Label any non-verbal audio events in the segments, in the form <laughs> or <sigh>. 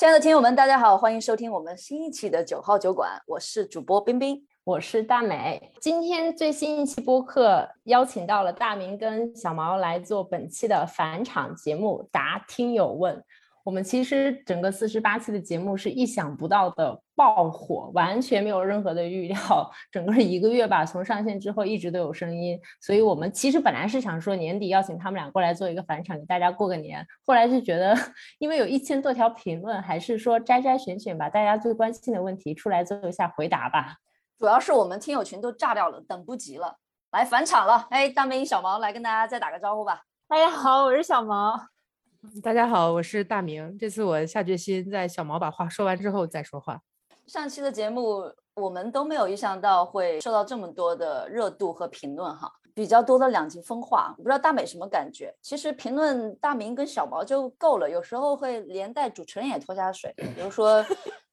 亲爱的听友们，大家好，欢迎收听我们新一期的九号酒馆，我是主播冰冰，我是大美。今天最新一期播客邀请到了大明跟小毛来做本期的返场节目，答听友问。我们其实整个四十八期的节目是意想不到的爆火，完全没有任何的预料。整个一个月吧，从上线之后一直都有声音，所以我们其实本来是想说年底邀请他们俩过来做一个返场，给大家过个年。后来就觉得，因为有一千多条评论，还是说摘摘选选把大家最关心的问题出来做一下回答吧。主要是我们听友群都炸掉了，等不及了，来返场了。哎，大美女小毛来跟大家再打个招呼吧。大家好，我是小毛。大家好，我是大明。这次我下决心在小毛把话说完之后再说话。上期的节目我们都没有预想到会受到这么多的热度和评论哈，比较多的两极分化。我不知道大美什么感觉？其实评论大明跟小毛就够了，有时候会连带主持人也拖下水，比如说。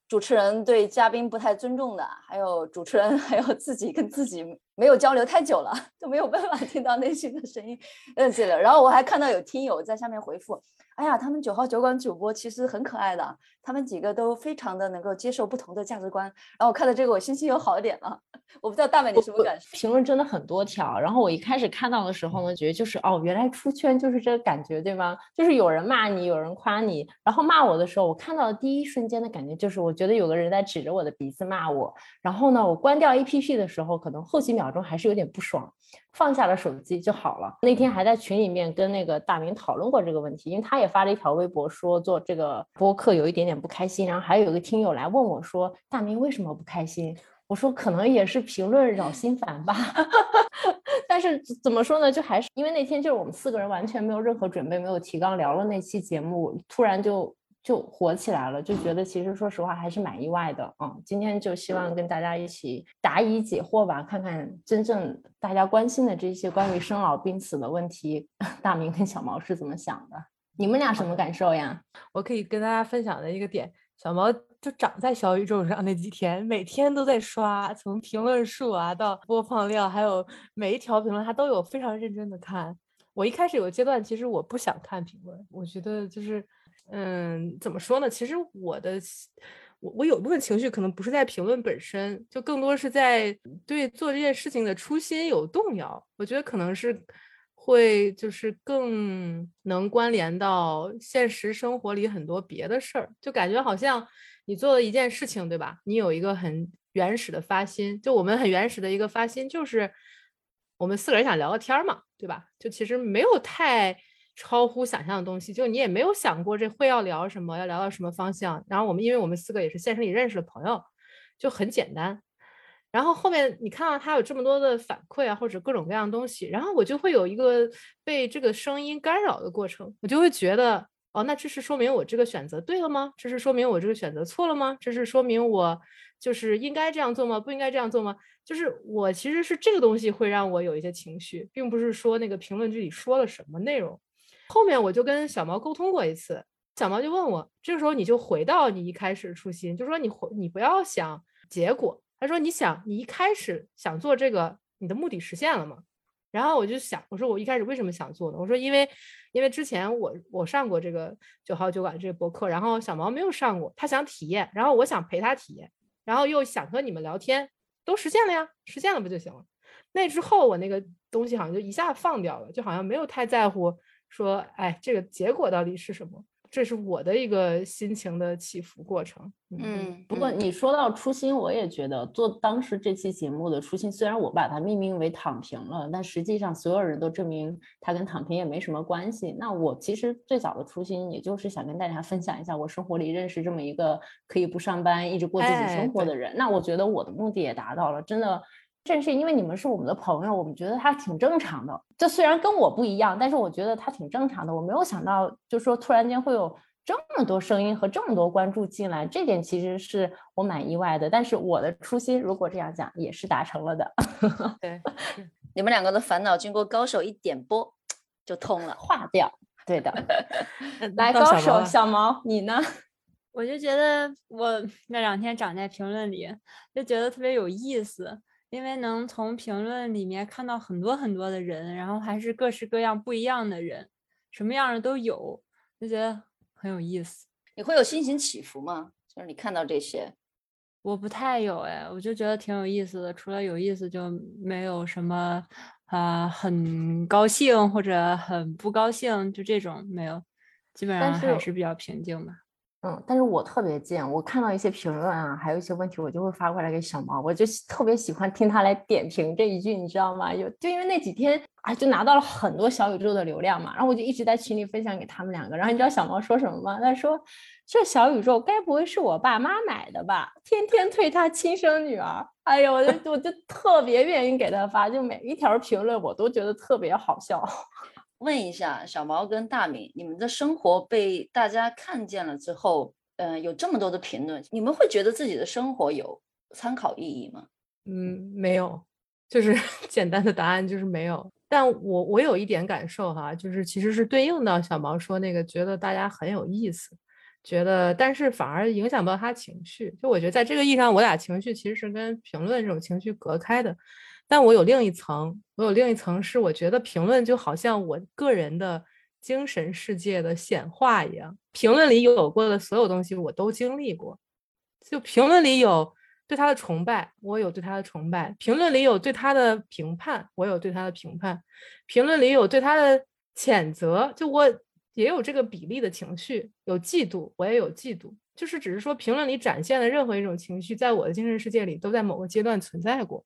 主持人对嘉宾不太尊重的，还有主持人，<laughs> 还有自己跟自己没有交流太久了，<laughs> 就没有办法听到内心的声音，嗯，对了。然后我还看到有听友在下面回复。哎呀，他们九号酒馆主播其实很可爱的，他们几个都非常的能够接受不同的价值观。然后我看到这个，我心情又好一点了。<laughs> 我不知道大美你什么感受？评论真的很多条。然后我一开始看到的时候呢，觉得就是哦，原来出圈就是这个感觉，对吗？就是有人骂你，有人夸你。然后骂我的时候，我看到的第一瞬间的感觉就是，我觉得有个人在指着我的鼻子骂我。然后呢，我关掉 APP 的时候，可能后几秒钟还是有点不爽。放下了手机就好了。那天还在群里面跟那个大明讨论过这个问题，因为他也发了一条微博说做这个播客有一点点不开心。然后还有一个听友来问我说：“大明为什么不开心？”我说：“可能也是评论扰心烦吧。<laughs> ”但是怎么说呢？就还是因为那天就是我们四个人完全没有任何准备，没有提纲聊了那期节目，突然就。就火起来了，就觉得其实说实话还是蛮意外的啊。今天就希望跟大家一起答疑解惑吧，看看真正大家关心的这些关于生老病死的问题，<laughs> 大明跟小毛是怎么想的？你们俩什么感受呀？我可以跟大家分享的一个点，小毛就长在小宇宙上那几天，每天都在刷，从评论数啊到播放量，还有每一条评论他都有非常认真的看。我一开始有个阶段，其实我不想看评论，我觉得就是。嗯，怎么说呢？其实我的我我有部分情绪可能不是在评论本身，就更多是在对做这件事情的初心有动摇。我觉得可能是会就是更能关联到现实生活里很多别的事儿，就感觉好像你做了一件事情，对吧？你有一个很原始的发心，就我们很原始的一个发心，就是我们四个人想聊个天儿嘛，对吧？就其实没有太。超乎想象的东西，就你也没有想过这会要聊什么，要聊到什么方向。然后我们，因为我们四个也是现实里认识的朋友，就很简单。然后后面你看到他有这么多的反馈啊，或者各种各样的东西，然后我就会有一个被这个声音干扰的过程，我就会觉得，哦，那这是说明我这个选择对了吗？这是说明我这个选择错了吗？这是说明我就是应该这样做吗？不应该这样做吗？就是我其实是这个东西会让我有一些情绪，并不是说那个评论这里说了什么内容。后面我就跟小毛沟通过一次，小毛就问我，这个时候你就回到你一开始初心，就说你回你不要想结果，他说你想你一开始想做这个，你的目的实现了吗？然后我就想，我说我一开始为什么想做呢？我说因为因为之前我我上过这个九号酒馆这个博客，然后小毛没有上过，他想体验，然后我想陪他体验，然后又想和你们聊天，都实现了呀，实现了不就行了？那之后我那个东西好像就一下放掉了，就好像没有太在乎。说，哎，这个结果到底是什么？这是我的一个心情的起伏过程。嗯，不过你说到初心，我也觉得做当时这期节目的初心，虽然我把它命名为“躺平”了，但实际上所有人都证明它跟躺平也没什么关系。那我其实最早的初心，也就是想跟大家分享一下我生活里认识这么一个可以不上班，一直过自己生活的人。那我觉得我的目的也达到了，真的。正是因为你们是我们的朋友，我们觉得他挺正常的。这虽然跟我不一样，但是我觉得他挺正常的。我没有想到，就说突然间会有这么多声音和这么多关注进来，这点其实是我蛮意外的。但是我的初心，如果这样讲，也是达成了的。对，你们两个的烦恼经过高手一点拨就通了，<laughs> 化掉。对的，<laughs> 来高手小毛，你呢？<laughs> 我就觉得我那两天长在评论里，就觉得特别有意思。因为能从评论里面看到很多很多的人，然后还是各式各样不一样的人，什么样的都有，就觉得很有意思。你会有心情起伏吗？就是你看到这些，我不太有哎，我就觉得挺有意思的。除了有意思，就没有什么啊，很高兴或者很不高兴，就这种没有，基本上还是比较平静吧。嗯，但是我特别贱，我看到一些评论啊，还有一些问题，我就会发过来给小毛，我就特别喜欢听他来点评这一句，你知道吗？就就因为那几天啊，就拿到了很多小宇宙的流量嘛，然后我就一直在群里分享给他们两个，然后你知道小毛说什么吗？他说这小宇宙该不会是我爸妈买的吧？天天推他亲生女儿，哎呦，我就我就特别愿意给他发，就每一条评论我都觉得特别好笑。问一下小毛跟大明，你们的生活被大家看见了之后，嗯，有这么多的评论，你们会觉得自己的生活有参考意义吗？嗯，没有，就是 <laughs> 简单的答案就是没有。但我我有一点感受哈，就是其实是对应到小毛说那个，觉得大家很有意思，觉得但是反而影响不到他情绪。就我觉得在这个意义上，我俩情绪其实是跟评论这种情绪隔开的。但我有另一层，我有另一层是，我觉得评论就好像我个人的精神世界的显化一样。评论里有过的所有东西，我都经历过。就评论里有对他的崇拜，我有对他的崇拜；评论里有对他的评判，我有对他的评判；评论里有对他的谴责，就我也有这个比例的情绪。有嫉妒，我也有嫉妒。就是只是说，评论里展现的任何一种情绪，在我的精神世界里，都在某个阶段存在过。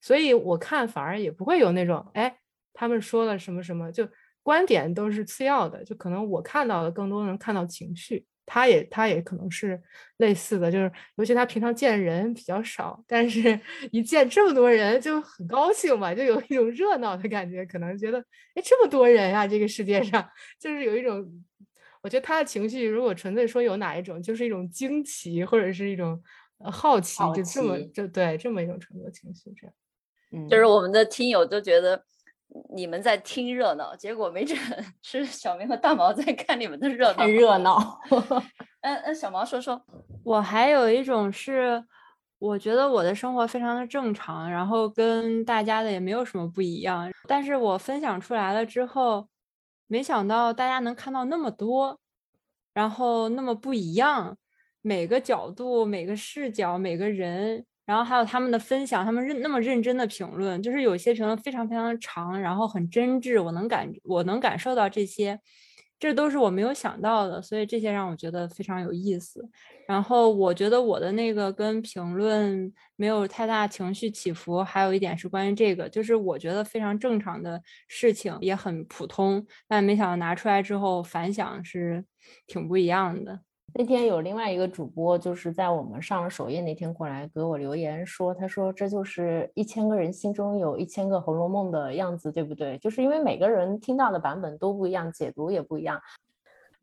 所以我看反而也不会有那种，哎，他们说了什么什么，就观点都是次要的，就可能我看到的更多能看到情绪，他也他也可能是类似的，就是尤其他平常见人比较少，但是 <laughs> 一见这么多人就很高兴嘛，就有一种热闹的感觉，可能觉得，哎，这么多人啊，这个世界上就是有一种，我觉得他的情绪如果纯粹说有哪一种，就是一种惊奇或者是一种好奇，就这么就对这么一种程度的情绪这样。就是我们的听友都觉得你们在听热闹，结果没准 <laughs> 是小明和大毛在看你们的热闹。热闹。嗯嗯，小毛说说，我还有一种是，我觉得我的生活非常的正常，然后跟大家的也没有什么不一样。但是我分享出来了之后，没想到大家能看到那么多，然后那么不一样，每个角度、每个视角、每个人。然后还有他们的分享，他们认那么认真的评论，就是有些评论非常非常长，然后很真挚，我能感我能感受到这些，这都是我没有想到的，所以这些让我觉得非常有意思。然后我觉得我的那个跟评论没有太大情绪起伏，还有一点是关于这个，就是我觉得非常正常的事情，也很普通，但没想到拿出来之后反响是挺不一样的。那天有另外一个主播，就是在我们上了首页那天过来给我留言说，他说这就是一千个人心中有一千个《红楼梦》的样子，对不对？就是因为每个人听到的版本都不一样，解读也不一样。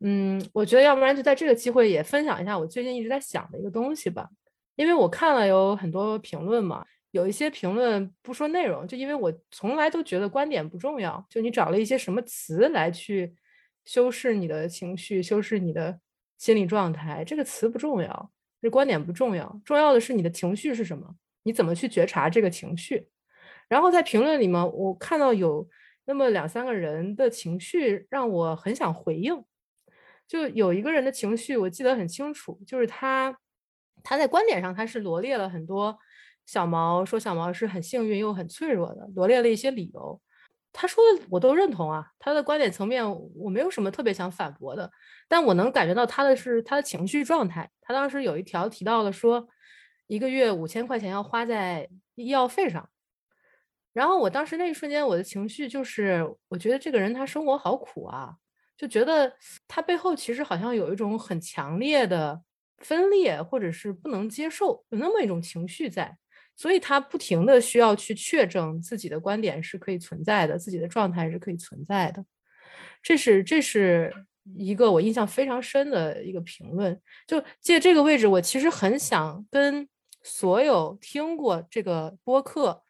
嗯，我觉得要不然就在这个机会也分享一下我最近一直在想的一个东西吧，因为我看了有很多评论嘛，有一些评论不说内容，就因为我从来都觉得观点不重要，就你找了一些什么词来去修饰你的情绪，修饰你的。心理状态这个词不重要，这观点不重要，重要的是你的情绪是什么，你怎么去觉察这个情绪。然后在评论里面，我看到有那么两三个人的情绪让我很想回应。就有一个人的情绪我记得很清楚，就是他他在观点上他是罗列了很多小毛说小毛是很幸运又很脆弱的，罗列了一些理由。他说的我都认同啊，他的观点层面我没有什么特别想反驳的，但我能感觉到他的是他的情绪状态。他当时有一条提到了说，一个月五千块钱要花在医药费上，然后我当时那一瞬间我的情绪就是，我觉得这个人他生活好苦啊，就觉得他背后其实好像有一种很强烈的分裂或者是不能接受，有那么一种情绪在。所以他不停的需要去确证自己的观点是可以存在的，自己的状态是可以存在的。这是这是一个我印象非常深的一个评论。就借这个位置，我其实很想跟所有听过这个播客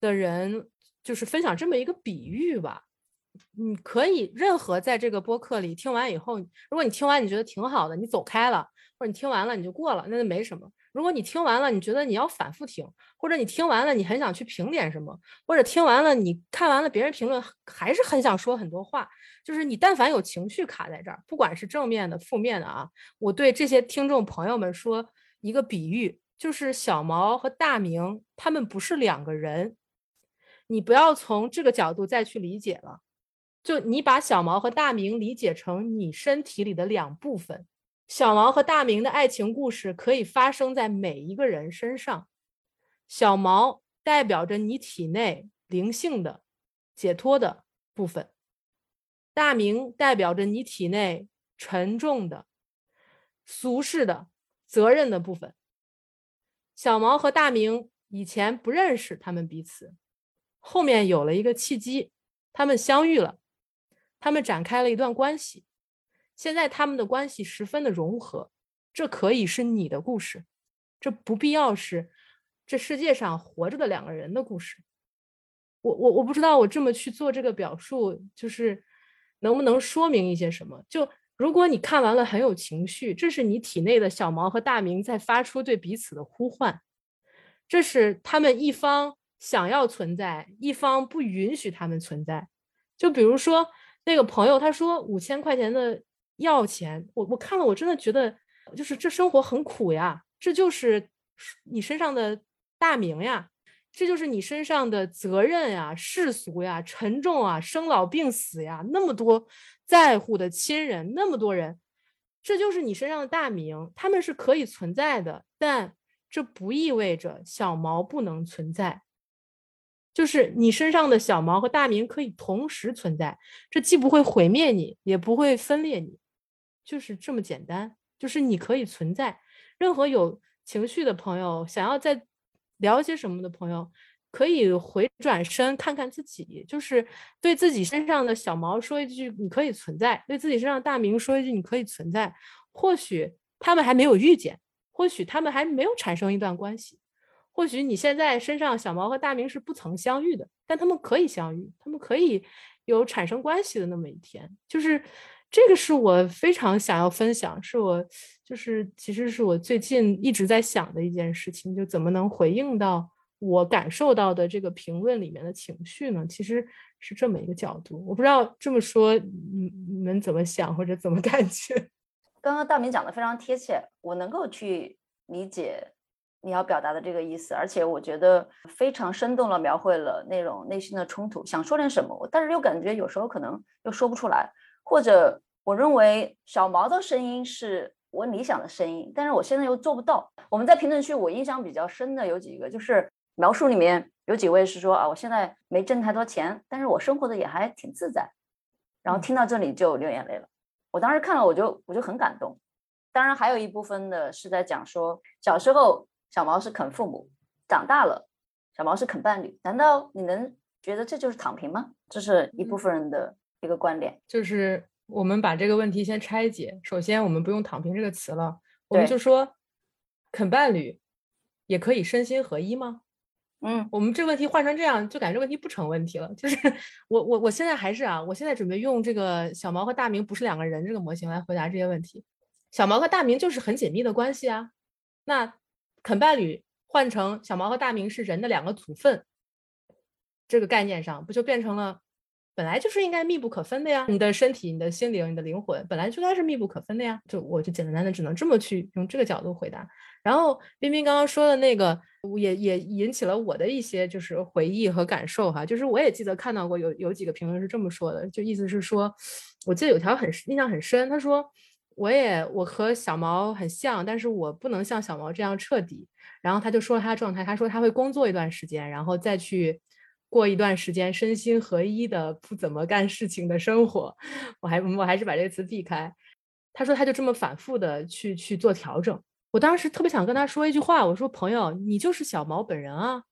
的人，就是分享这么一个比喻吧。你可以任何在这个播客里听完以后，如果你听完你觉得挺好的，你走开了，或者你听完了你就过了，那就没什么。如果你听完了，你觉得你要反复听，或者你听完了你很想去评点什么，或者听完了你看完了别人评论还是很想说很多话，就是你但凡有情绪卡在这儿，不管是正面的、负面的啊，我对这些听众朋友们说一个比喻，就是小毛和大明他们不是两个人，你不要从这个角度再去理解了，就你把小毛和大明理解成你身体里的两部分。小毛和大明的爱情故事可以发生在每一个人身上。小毛代表着你体内灵性的解脱的部分，大明代表着你体内沉重的俗世的责任的部分。小毛和大明以前不认识他们彼此，后面有了一个契机，他们相遇了，他们展开了一段关系。现在他们的关系十分的融合，这可以是你的故事，这不必要是这世界上活着的两个人的故事。我我我不知道我这么去做这个表述，就是能不能说明一些什么？就如果你看完了很有情绪，这是你体内的小毛和大明在发出对彼此的呼唤，这是他们一方想要存在，一方不允许他们存在。就比如说那个朋友，他说五千块钱的。要钱，我我看了，我真的觉得就是这生活很苦呀，这就是你身上的大名呀，这就是你身上的责任呀、世俗呀、沉重啊、生老病死呀，那么多在乎的亲人，那么多人，这就是你身上的大名，他们是可以存在的，但这不意味着小毛不能存在，就是你身上的小毛和大名可以同时存在，这既不会毁灭你，也不会分裂你。就是这么简单，就是你可以存在。任何有情绪的朋友，想要再聊些什么的朋友，可以回转身看看自己，就是对自己身上的小毛说一句：“你可以存在。”对自己身上大名说一句：“你可以存在。”或许他们还没有遇见，或许他们还没有产生一段关系，或许你现在身上小毛和大名是不曾相遇的，但他们可以相遇，他们可以有产生关系的那么一天，就是。这个是我非常想要分享，是我就是其实是我最近一直在想的一件事情，就怎么能回应到我感受到的这个评论里面的情绪呢？其实是这么一个角度，我不知道这么说你你们怎么想或者怎么感觉？<laughs> 刚刚大明讲的非常贴切，我能够去理解你要表达的这个意思，而且我觉得非常生动的描绘了那种内心的冲突，想说点什么，但是又感觉有时候可能又说不出来。或者我认为小毛的声音是我理想的声音，但是我现在又做不到。我们在评论区，我印象比较深的有几个，就是描述里面有几位是说啊，我现在没挣太多钱，但是我生活的也还挺自在。然后听到这里就流眼泪了。我当时看了，我就我就很感动。当然还有一部分的是在讲说，小时候小毛是啃父母，长大了小毛是啃伴侣。难道你能觉得这就是躺平吗？这是一部分人的。一个观点就是，我们把这个问题先拆解。首先，我们不用“躺平”这个词了，我们就说肯伴侣也可以身心合一吗？嗯，我们这个问题换成这样，就感觉这问题不成问题了。就是 <laughs> 我我我现在还是啊，我现在准备用这个小毛和大明不是两个人这个模型来回答这些问题。小毛和大明就是很紧密的关系啊。那肯伴侣换成小毛和大明是人的两个组分，这个概念上不就变成了？本来就是应该密不可分的呀，你的身体、你的心灵、你的灵魂，本来就该是密不可分的呀。就我就简单的只能这么去用这个角度回答。然后冰冰刚刚说的那个，也也引起了我的一些就是回忆和感受哈。就是我也记得看到过有有几个评论是这么说的，就意思是说，我记得有条很印象很深，他说我也我和小毛很像，但是我不能像小毛这样彻底。然后他就说了他的状态，他说他会工作一段时间，然后再去。过一段时间身心合一的不怎么干事情的生活，我还我还是把这个词避开。他说他就这么反复的去去做调整。我当时特别想跟他说一句话，我说朋友，你就是小毛本人啊，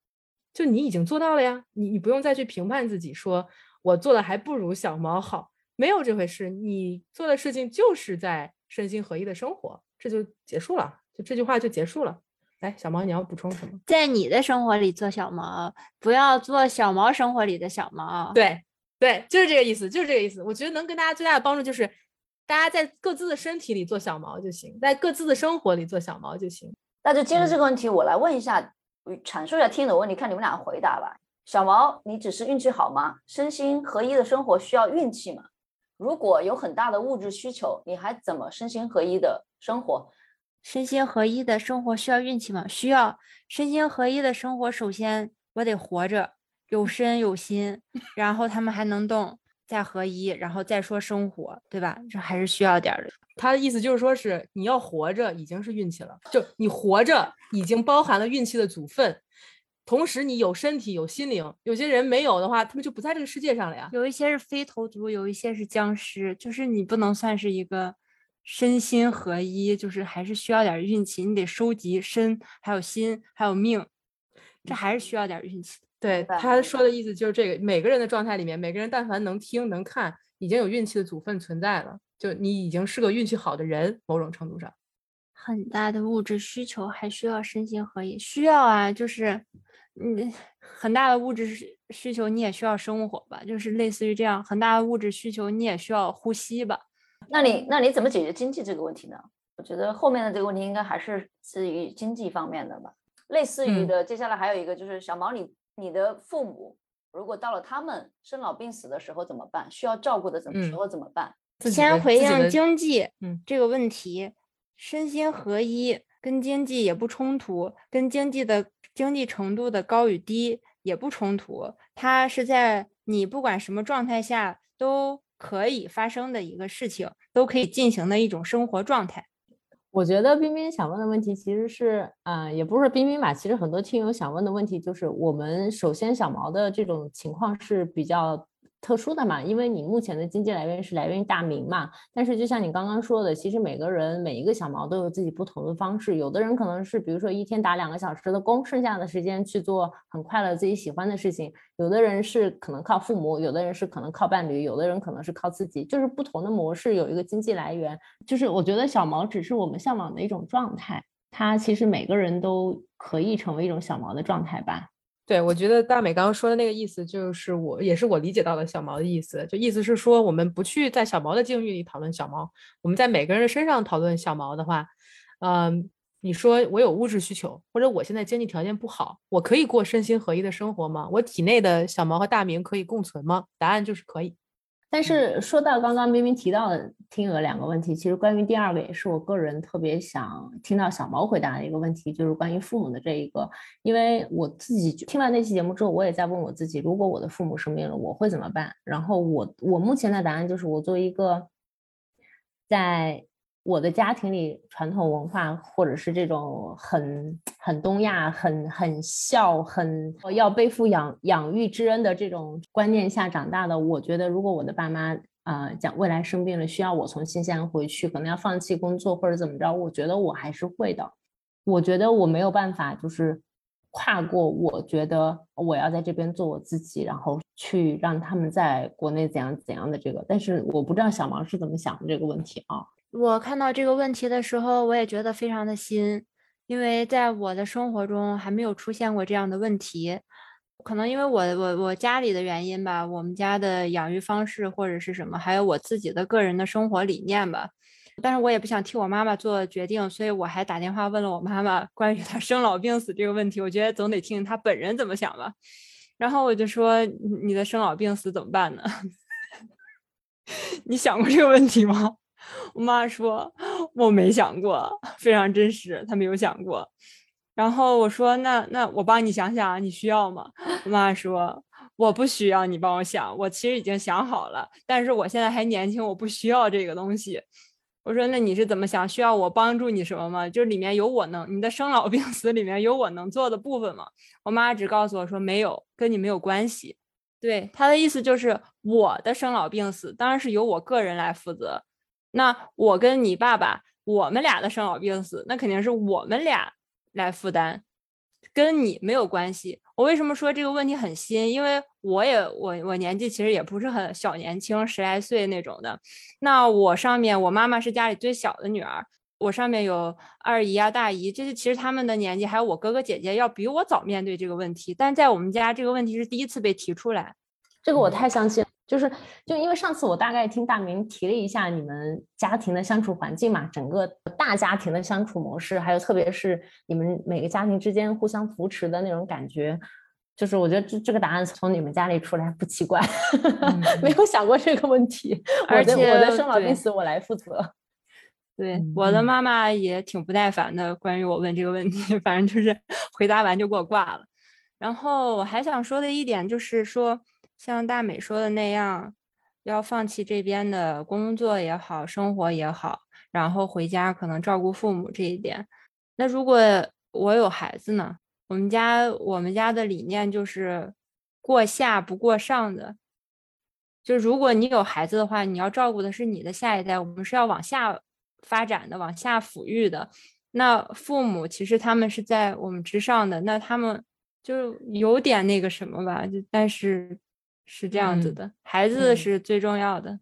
就你已经做到了呀，你你不用再去评判自己，说我做的还不如小毛好，没有这回事。你做的事情就是在身心合一的生活，这就结束了，就这句话就结束了。来，小毛，你要补充什么？在你的生活里做小毛，不要做小毛生活里的小毛。对，对，就是这个意思，就是这个意思。我觉得能跟大家最大的帮助就是，大家在各自的身体里做小毛就行，在各自的生活里做小毛就行。那就接着嗯这个问题，我来问一下，阐述一下听友的问题，看你们俩回答吧。小毛，你只是运气好吗？身心合一的生活需要运气吗？如果有很大的物质需求，你还怎么身心合一的生活？身心合一的生活需要运气吗？需要。身心合一的生活，首先我得活着，有身有心，<laughs> 然后他们还能动，再合一，然后再说生活，对吧？这还是需要点儿的。他的意思就是说，是你要活着已经是运气了，就你活着已经包含了运气的组分，同时你有身体有心灵。有些人没有的话，他们就不在这个世界上了呀。有一些是非头族，有一些是僵尸，就是你不能算是一个身心合一，就是还是需要点儿运气，你得收集身，还有心，还有命，这还是需要点儿运气。对他说的意思就是这个，每个人的状态里面，每个人但凡能听能看，已经有运气的组分存在了，就你已经是个运气好的人，某种程度上。很大的物质需求还需要身心合一，需要啊，就是嗯，很大的物质需需求你也需要生活吧，就是类似于这样，很大的物质需求你也需要呼吸吧。那你那你怎么解决经济这个问题呢？我觉得后面的这个问题应该还是至于经济方面的吧。类似于嗯的，接下来还有一个就是小毛你，你的父母如果到了他们生老病死的时候怎么办？需要照顾的怎么时嗯候怎么办？先回应经济嗯这个问题，身心合一跟经济也不冲突，跟经济的经济程度的高与低也不冲突，它是在你不管什么状态下都可以发生的一个事情，都可以进行的一种生活状态。我觉得冰冰想问的问题其实是，啊，也不是冰冰吧，其实很多听友想问的问题就是，我们首先小毛的这种情况是比较特殊的嘛，因为你目前的经济来源是来源于大名嘛，但是就像你刚刚说的，其实每个人每一个小毛都有自己不同的方式，有的人可能是比如说一天打两个小时的工，剩下的时间去做很快乐自己喜欢的事情，有的人是可能靠父母，有的人是可能靠伴侣，有的人可能是靠自己，就是不同的模式有一个经济来源。就是我觉得小毛只是我们向往的一种状态，它其实每个人都可以成为一种小毛的状态吧。对，我觉得大美刚刚说的那个意思，就是我也是我理解到的小毛的意思，就意思是说，我们不去在小毛的境遇里讨论小毛，我们在每个人的身上讨论小毛的话，嗯，你说我有物质需求，或者我现在经济条件不好，我可以过身心合一的生活吗？我体内的小毛和大明可以共存吗？答案就是可以。但是说到刚刚明明提到的听友两个问题，其实关于第二个也是我个人特别想听到小毛回答的一个问题，就是关于父母的这一个。因为我自己听完那期节目之后，我也在问我自己，如果我的父母生病了，我会怎么办？然后我我目前的答案就是，我作为一个在我的家庭里传统文化或者是这种很很东亚、很很孝、很要背负养养育之恩的这种观念下长大的，我觉得如果我的爸妈啊讲未来生病了，需要我从新西兰回去，可能要放弃工作或者怎么着，我觉得我还是会的。我觉得我没有办法，就是跨过，我觉得我要在这边做我自己，然后去让他们在国内怎样怎样的这个。但是我不知道小毛是怎么想的这个问题啊。我看到这个问题的时候，我也觉得非常的新，因为在我的生活中还没有出现过这样的问题。可能因为我我我家里的原因吧，我们家的养育方式或者是什么，还有我自己的个人的生活理念吧。但是我也不想替我妈妈做决定，所以我还打电话问了我妈妈关于她生老病死这个问题。我觉得总得听听她本人怎么想吧。然后我就说：“你的生老病死怎么办呢？<laughs> 你想过这个问题吗？”我妈说：“我没想过，非常真实，她没有想过。”然后我说：“那那我帮你想想，你需要吗？”我妈说：“我不需要你帮我想，我其实已经想好了，但是我现在还年轻，我不需要这个东西。”我说：“那你是怎么想？需要我帮助你什么吗？就里面有我能，你的生老病死里面有我能做的部分吗？”我妈只告诉我说：“没有，跟你没有关系。”对，她的意思就是我的生老病死当然是由我个人来负责。那我跟你爸爸，我们俩的生老病死，那肯定是我们俩来负担，跟你没有关系。我为什么说这个问题很新？因为我也我我年纪其实也不是很小年轻，十来岁那种的。那我上面我妈妈是家里最小的女儿，我上面有二姨啊、大姨，这些其实他们的年纪还有我哥哥姐姐要比我早面对这个问题，但在我们家这个问题是第一次被提出来。这个我太相信了，就是就因为上次我大概听大明提了一下你们家庭的相处环境嘛，整个大家庭的相处模式，还有特别是你们每个家庭之间互相扶持的那种感觉，就是我觉得这这个答案从你们家里出来不奇怪，<laughs> 没有想过这个问题。而且我的生老病死我来负责。<laughs> 对，嗯我的妈妈也挺不耐烦的，关于我问这个问题，反正就是回答完就给我挂了。然后我还想说的一点就是说，像大美说的那样，要放弃这边的工作也好，生活也好，然后回家可能照顾父母这一点。那如果我有孩子呢？我们家我们家的理念就是过下不过上的，就如果你有孩子的话，你要照顾的是你的下一代，我们是要往下发展的，往下抚育的。那父母其实他们是在我们之上的，那他们就有点那个什么吧，就但是是这样子嗯的，孩子嗯是最重要的。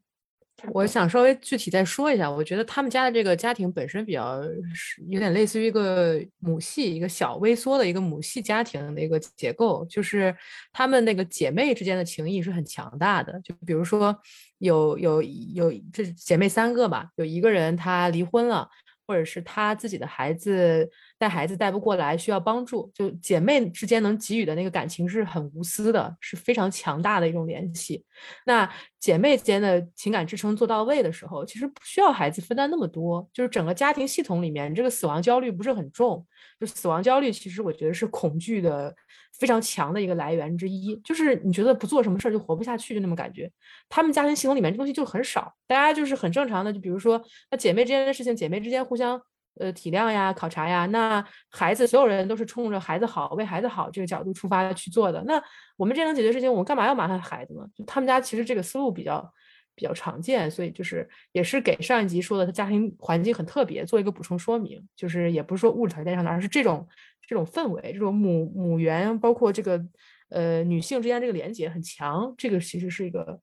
我想稍微具体再说一下，我觉得他们家的这个家庭本身比较是有点类似于一个母系，一个小微缩的一个母系家庭的一个结构，就是他们那个姐妹之间的情谊是很强大的。就比如说有有有这姐妹三个吧，有一个人她离婚了。或者是她自己的孩子带孩子带不过来，需要帮助，就姐妹之间能给予的那个感情是很无私的，是非常强大的一种联系。那姐妹间的情感支撑做到位的时候，其实不需要孩子分担那么多，就是整个家庭系统里面，这个死亡焦虑不是很重。就死亡焦虑，其实我觉得是恐惧的非常强的一个来源之一，就是你觉得不做什么事儿就活不下去，就那么感觉。他们家庭系统里面这东西就很少，大家就是很正常的，就比如说那姐妹之间的事情，姐妹之间互相呃体谅呀、考察呀，那孩子所有人都是冲着孩子好、为孩子好这个角度出发去做的。那我们这能解决事情，我们干嘛要麻烦孩子呢？就他们家其实这个思路比较比较常见，所以就是也是给上一集说的他家庭环境很特别做一个补充说明，就是也不是说物质条件上的，而是这种这种氛围，这种母母缘，包括这个呃女性之间这个连接很强，这个其实是一个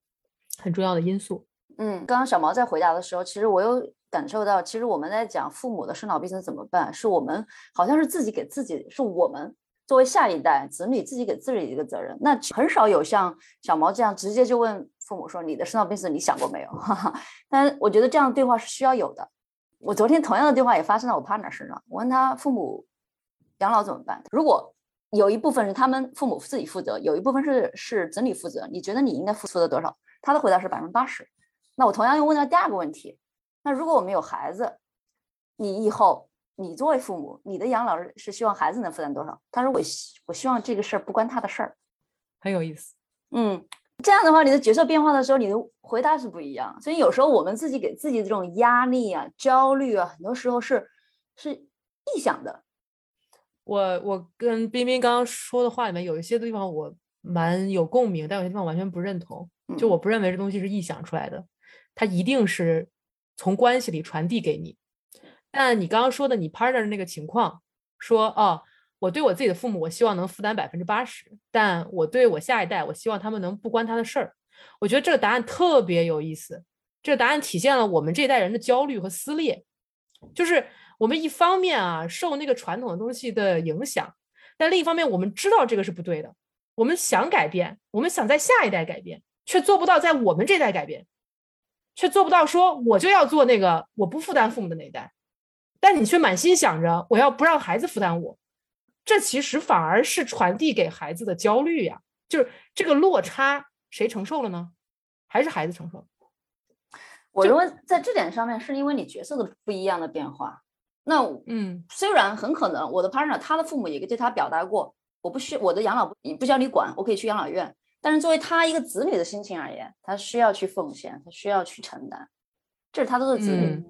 很重要的因素。嗯，刚刚小毛在回答的时候，其实我又感受到，其实我们在讲父母的生老病死怎么办，是我们好像是自己给自己，是我们作为下一代子女自己给自己一个责任。那很少有像小毛这样直接就问父母说：“你的生老病死你想过没有？”哈哈。但我觉得这样的对话是需要有的。我昨天同样的对话也发生在我 partner 身上，我问他父母养老怎么办？如果有一部分是他们父母自己负责，有一部分是是子女负责，你觉得你应该付出的多少？他的回答是百分之八十。那我同样又问到第二个问题，那如果我们有孩子，你以后你作为父母，你的养老是希望孩子能负担多少？他说我希我希望这个事儿不关他的事儿。很有意思。嗯，这样的话，你的角色变化的时候，你的回答是不一样。所以有时候我们自己给自己的这种压力啊、焦虑啊，很多时候是是臆想的。我我跟冰冰刚刚说的话里面有一些地方我蛮有共鸣，但有些地方完全不认同。就嗯我不认为这东西是臆想出来的，它一定是从关系里传递给你。但你刚刚说的你 partner 的那个情况，说哦，我对我自己的父母，我希望能负担百分之八十，但我对我下一代，我希望他们能不关他的事儿。我觉得这个答案特别有意思，这个答案体现了我们这一代人的焦虑和撕裂，就是我们一方面啊受那个传统的东西的影响，但另一方面我们知道这个是不对的，我们想改变，我们想在下一代改变，却做不到在我们这代改变，却做不到说我就要做那个我不负担父母的那一代，但你却满心想着我要不让孩子负担我，这其实反而是传递给孩子的焦虑呀，就是这个落差谁承受了呢？还是孩子承受？我认为在这点上面，是因为你角色的不一样的变化。那嗯虽然很可能我的 partner 他的父母也对他表达过，我不需我的养老不不需要你管，我可以去养老院。但是作为他一个子女的心情而言，他需要去奉献，他需要去承担，这是他的子女。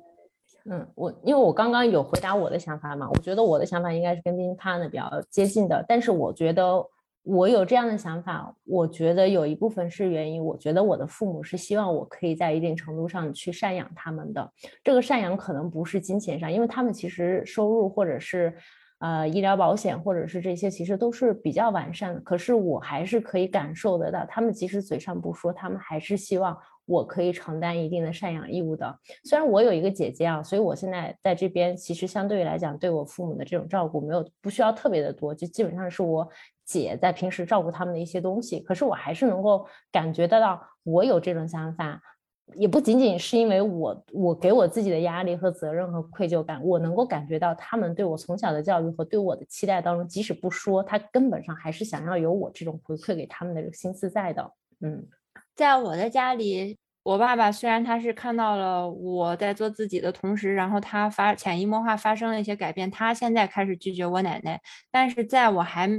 嗯，我因为我刚刚有回答我的想法嘛，我觉得我的想法应该是跟冰冰 partner 比较接近的，但是我觉得我有这样的想法，我觉得有一部分是原因，我觉得我的父母是希望我可以在一定程度上去赡养他们的，这个赡养可能不是金钱上，因为他们其实收入或者是。呃，医疗保险或者是这些，其实都是比较完善的。可是我还是可以感受得到，他们即使嘴上不说，他们还是希望我可以承担一定的赡养义务的。虽然我有一个姐姐啊，所以我现在在这边，其实相对于来讲，对我父母的这种照顾没有不需要特别的多，就基本上是我姐在平时照顾他们的一些东西，可是我还是能够感觉得到我有这种想法。也不仅仅是因为我，我给我自己的压力和责任和愧疚感，我能够感觉到他们对我从小的教育和对我的期待当中，即使不说，他根本上还是想要有我这种回馈给他们的这个心思在的。嗯，在我的家里，我爸爸虽然他是看到了我在做自己的同时，然后他发潜移默化发生了一些改变，他现在开始拒绝我奶奶，但是在我还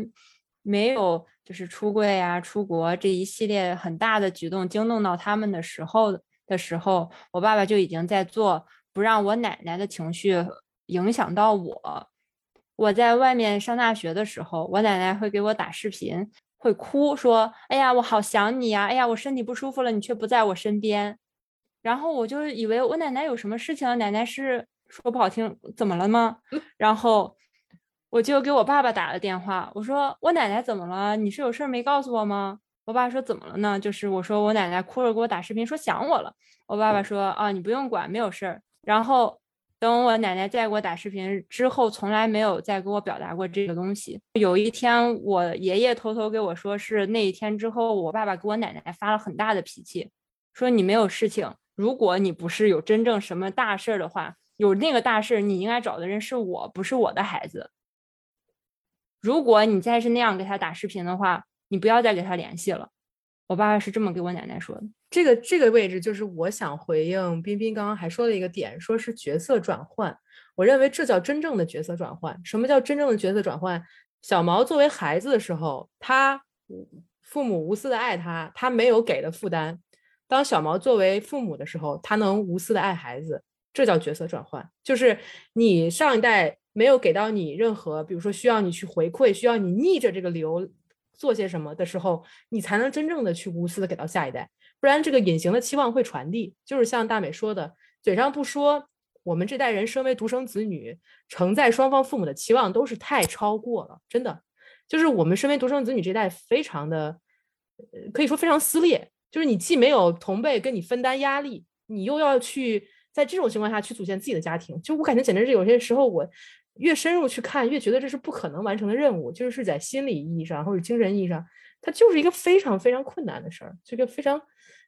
没有就是出柜啊、出国这一系列很大的举动惊动到他们的时候。的时候，我爸爸就已经在做，不让我奶奶的情绪影响到我。我在外面上大学的时候，我奶奶会给我打视频，会哭说：“哎呀，我好想你呀！哎呀，我身体不舒服了，你却不在我身边。”然后我就以为我奶奶有什么事情，奶奶是说不好听，怎么了吗？然后我就给我爸爸打了电话，我说：“我奶奶怎么了？你是有事没告诉我吗？”我爸说怎么了呢？就是我说我奶奶哭着给我打视频说想我了。我爸爸说啊，你不用管，没有事儿。然后等我奶奶再给我打视频之后，从来没有再给我表达过这个东西。有一天，我爷爷偷偷给我说，是那一天之后，我爸爸给我奶奶发了很大的脾气，说你没有事情，如果你不是有真正什么大事儿的话，有那个大事儿，你应该找的人是我，不是我的孩子。如果你再是那样给他打视频的话。你不要再给他联系了，我爸爸是这么给我奶奶说的。这个这个位置就是我想回应彬彬刚刚还说的一个点，说是角色转换。我认为这叫真正的角色转换。什么叫真正的角色转换？小毛作为孩子的时候，他父母无私的爱他，他没有给的负担。当小毛作为父母的时候，他能无私的爱孩子，这叫角色转换。就是你上一代没有给到你任何，比如说需要你去回馈，需要你逆着这个流。做些什么的时候，你才能真正的去无私的给到下一代，不然这个隐形的期望会传递。就是像大美说的，嘴上不说，我们这代人身为独生子女，承载双方父母的期望都是太超过了，真的。就是我们身为独生子女这代，非常的，可以说非常撕裂。就是你既没有同辈跟你分担压力，你又要去在这种情况下去组建自己的家庭，就我感觉简直是有些时候我。越深入去看，越觉得这是不可能完成的任务，就是在心理意义上或者精神意义上，它就是一个非常非常困难的事儿，这个非常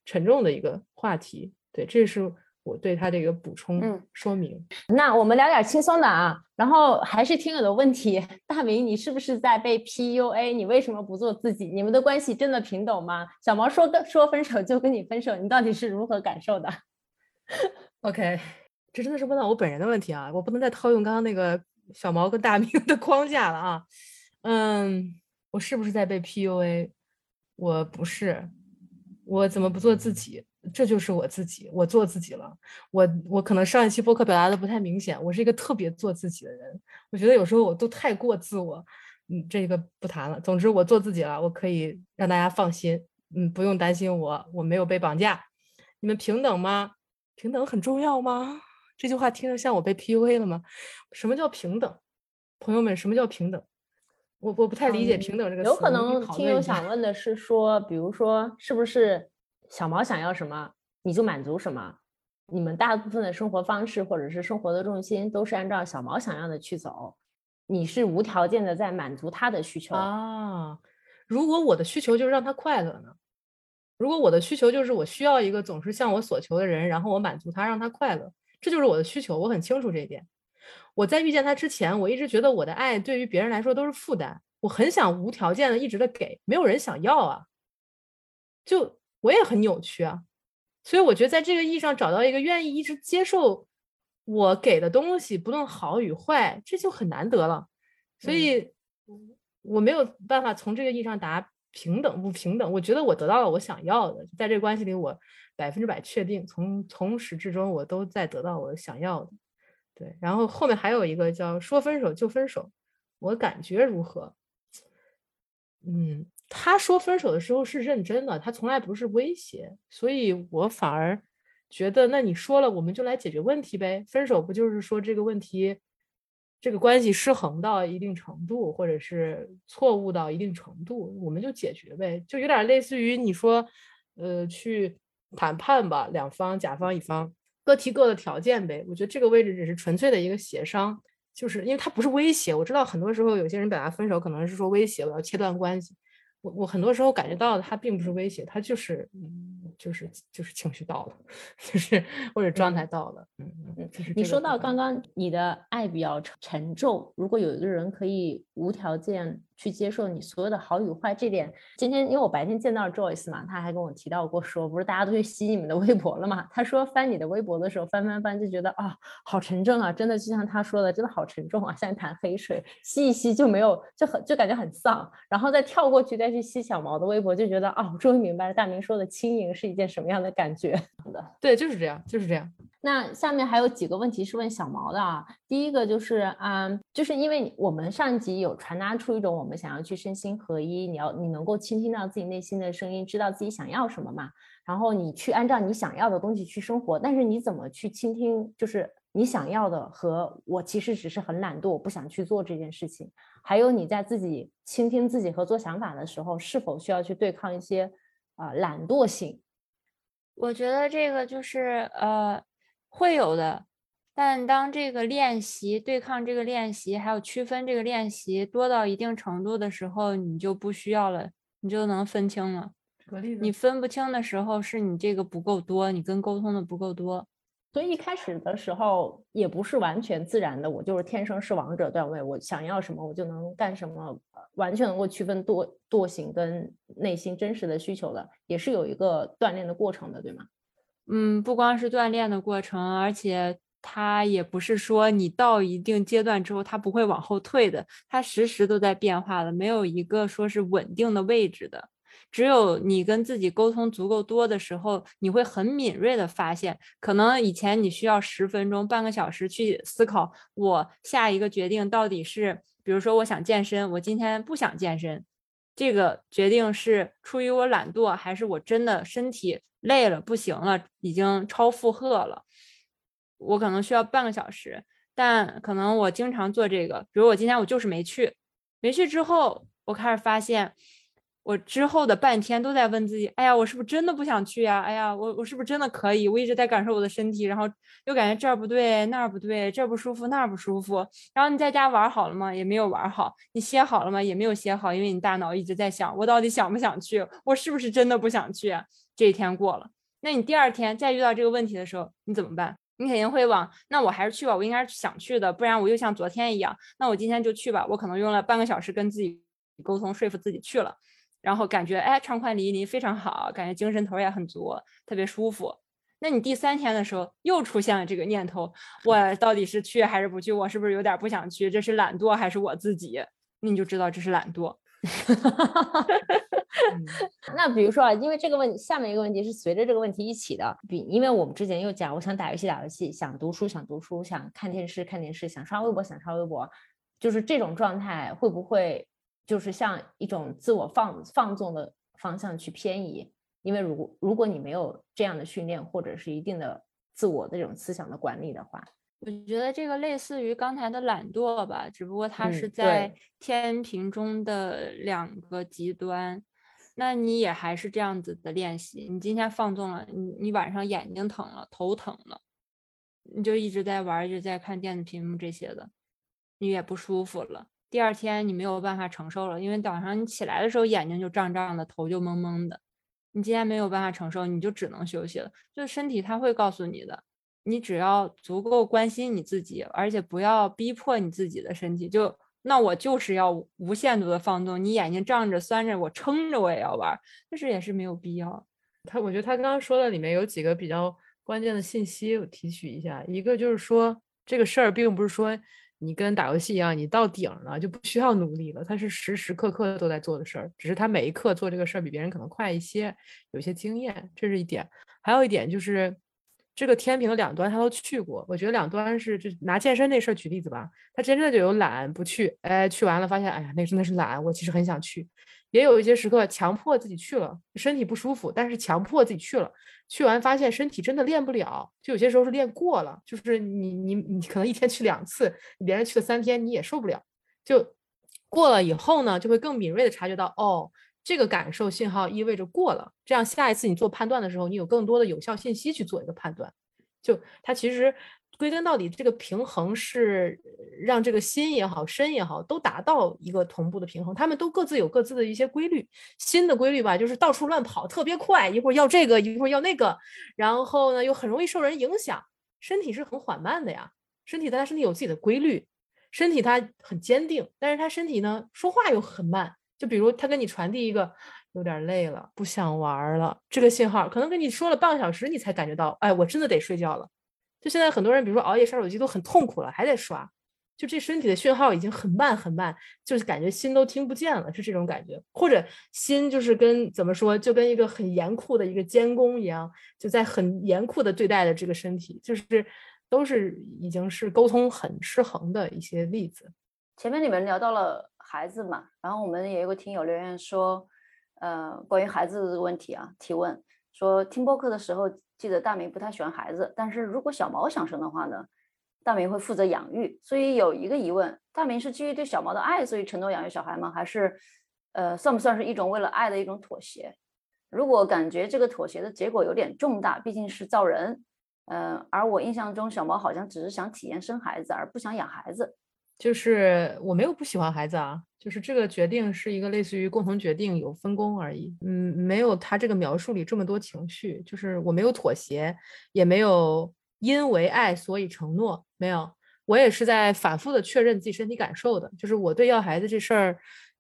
沉重的一个话题。对，这是我对他这个补充说明。那我们聊点轻松的啊，然后还是听友的问题，<laughs> 大明，你是不是在被 PUA？你为什么不做自己？你们的关系真的平等吗？小毛说跟说分手就跟你分手，你到底是如何感受的？OK，这真的是问到我本人的问题啊，我不能再套用刚刚那个。小毛跟大明的框架了啊，嗯，我是不是在被 PUA？我不是，我怎么不做自己？这就是我自己，我做自己了。我我可能上一期播客表达的不太明显，我是一个特别做自己的人。我觉得有时候我都太过自我，嗯，这个不谈了。总之我做自己了，我可以让大家放心，嗯，不用担心我，我没有被绑架。你们平等吗？平等很重要吗？这句话听着像我被 PUA 了吗？什么叫平等？朋友们，什么叫平等？我我不太理解平等这个词。有可能听友想问的是说，比如说，是不是小毛想要什么你就满足什么？你们大部分的生活方式或者是生活的重心都是按照小毛想要的去走，你是无条件的在满足他的需求啊？如果我的需求就是让他快乐呢？如果我的需求就是我需要一个总是向我所求的人，然后我满足他，让他快乐？这就是我的需求，我很清楚这一点。我在遇见他之前，我一直觉得我的爱对于别人来说都是负担。我很想无条件的一直的给，没有人想要啊。就我也很扭曲啊，所以我觉得在这个意义上找到一个愿意一直接受我给的东西，不论好与坏，这就很难得了。所以我没有办法从这个意义上答平等不平等。我觉得我得到了我想要的，在这关系里我。百分之百确定，从从始至终我都在得到我想要的，对。然后后面还有一个叫说分手就分手，我感觉如何？嗯，他说分手的时候是认真的，他从来不是威胁，所以我反而觉得，那你说了，我们就来解决问题呗。分手不就是说这个问题，这个关系失衡到一定程度，或者是错误到一定程度，我们就解决呗，就有点类似于你说，呃，去。谈判吧，两方甲方乙方各提各的条件呗。我觉得这个位置只是纯粹的一个协商。就是因为它不是威胁。我知道很多时候有些人表达分手可能是说威胁，我要切断关系。我我很多时候感觉到他并不是威胁，他就是就是就是情绪到了，<laughs> 就是或者状态到了。嗯嗯，你说到刚刚你的爱比较沉重，如果有一个人可以无条件。去接受你所有的好与坏，这点今天因为我白天见到了 Joyce 嘛，他还跟我提到过，说不是大家都去吸你们的微博了嘛？他说翻你的微博的时候翻翻翻就觉得啊，好沉重啊，真的就像他说的，真的好沉重啊，像一潭黑水，吸一吸就没有，就很就感觉很丧，然后再跳过去再去吸小毛的微博，就觉得啊，我终于明白了大明说的轻盈是一件什么样的感觉。<laughs> 对，就是这样，就是这样。那下面还有几个问题是问小毛的啊。第一个就是啊，就是因为我们上一集有传达出一种我们想要去身心合一，你要你能够倾听到自己内心的声音，知道自己想要什么嘛。然后你去按照你想要的东西去生活，但是你怎么去倾听，就是你想要的和我其实只是很懒惰，我不想去做这件事情。还有你在自己倾听自己和做想法的时候，是否需要去对抗一些啊懒惰性？我觉得这个就是呃。会有的，但当这个练习对抗这个练习，还有区分这个练习多到一定程度的时候，你就不需要了，你就能分清了。你分不清的时候，是你这个不够多，你跟沟通的不够多。所以一开始的时候也不是完全自然的，我就是天生是王者段位，我想要什么我就能干什么，完全能够区分惰惰性跟内心真实的需求的，也是有一个锻炼的过程的，对吗？嗯，不光是锻炼的过程，而且它也不是说你到一定阶段之后，它不会往后退的，它时时都在变化的，没有一个说是稳定的位置的。只有你跟自己沟通足够多的时候，你会很敏锐的发现，可能以前你需要十分钟、半个小时去思考，我下一个决定到底是，比如说我想健身，我今天不想健身。这个决定是出于我懒惰，还是我真的身体累了不行了，已经超负荷了？我可能需要半个小时，但可能我经常做这个，比如我今天我就是没去，没去之后，我开始发现。我之后的半天都在问自己：哎呀，我是不是真的不想去呀？哎呀，我我是不是真的可以？我一直在感受我的身体，然后又感觉这儿不对，那儿不对，这儿不舒服，那儿不舒服。然后你在家玩好了吗？也没有玩好。你歇好了吗？也没有歇好，因为你大脑一直在想：我到底想不想去？我是不是真的不想去？这一天过了，那你第二天再遇到这个问题的时候，你怎么办？你肯定会往那我还是去吧，我应该是想去的，不然我又像昨天一样。那我今天就去吧。我可能用了半个小时跟自己沟通，说服自己去了。然后感觉哎畅快淋漓非常好，感觉精神头也很足，特别舒服。那你第三天的时候又出现了这个念头，我到底是去还是不去？我是不是有点不想去？这是懒惰还是我自己？那你就知道这是懒惰。<laughs> <laughs> 那比如说啊，因为这个问题，下面一个问题是随着这个问题一起的。比因为我们之前又讲，我想打游戏打游戏，想读书想读书，想看电视看电视，想刷微博想刷微博，就是这种状态会不会？就是像一种自我放放纵的方向去偏移，因为如果如果你没有这样的训练或者是一定的自我的这种思想的管理的话，我觉得这个类似于刚才的懒惰吧，只不过它是在天平中的两个极端。那你也还是这样子的练习，你今天放纵了，你你晚上眼睛疼了，头疼了，你就一直在玩，一直在看电子屏幕这些的，你也不舒服了。第二天你没有办法承受了，因为早上你起来的时候眼睛就胀胀的，头就懵懵的。你今天没有办法承受，你就只能休息了。就身体他会告诉你的，你只要足够关心你自己，而且不要逼迫你自己的身体。就那我就是要无限度的放纵，你眼睛胀着酸着，我撑着我也要玩，但是也是没有必要。他我觉得他刚刚说的里面有几个比较关键的信息，我提取一下。一个就是说这个事儿并不是说。你跟打游戏一样，你到顶了就不需要努力了。他是时时刻刻都在做的事儿，只是他每一刻做这个事儿比别人可能快一些，有些经验，这是一点。还有一点就是，这个天平的两端他都去过。我觉得两端是，就拿健身那事儿举例子吧，他真正就有懒不去，哎，去完了发现，哎呀，那真的是懒，我其实很想去。也有一些时刻强迫自己去了，身体不舒服，但是强迫自己去了，去完发现身体真的练不了，就有些时候是练过了，就是你你你可能一天去两次，别人去了三天你也受不了，就过了以后呢，就会更敏锐的察觉到，哦，这个感受信号意味着过了，这样下一次你做判断的时候，你有更多的有效信息去做一个判断，就它其实归根到底，这个平衡是让这个心也好，身也好，都达到一个同步的平衡。他们都各自有各自的一些规律。心的规律吧，就是到处乱跑，特别快，一会儿要这个，一会儿要那个，然后呢又很容易受人影响。身体是很缓慢的呀，身体它身体有自己的规律，身体它很坚定，但是它身体呢说话又很慢。就比如他跟你传递一个有点累了，不想玩了这个信号，可能跟你说了半个小时，你才感觉到，哎，我真的得睡觉了。就现在很多人，比如说熬夜刷手机都很痛苦了，还在刷，就这身体的讯号已经很慢很慢，就是感觉心都听不见了，是这种感觉。或者心就是跟怎么说，就跟一个很严酷的一个监工一样，就在很严酷的对待的这个身体，就是都是已经是沟通很失衡的一些例子。前面你们聊到了孩子嘛，然后我们也有个听友留言说，呃，关于孩子的问题啊，提问说听播客的时候。记得大明不太喜欢孩子，但是如果小毛想生的话呢，大明会负责养育。所以有一个疑问：大明是基于对小毛的爱，所以承诺养育小孩吗？还是，呃，算不算是一种为了爱的一种妥协？如果感觉这个妥协的结果有点重大，毕竟是造人，嗯，而我印象中小毛好像只是想体验生孩子，而不想养孩子。就是我没有不喜欢孩子啊，就是这个决定是一个类似于共同决定，有分工而已。嗯，没有他这个描述里这么多情绪，就是我没有妥协，也没有因为爱所以承诺，没有。我也是在反复的确认自己身体感受的，就是我对要孩子这事儿，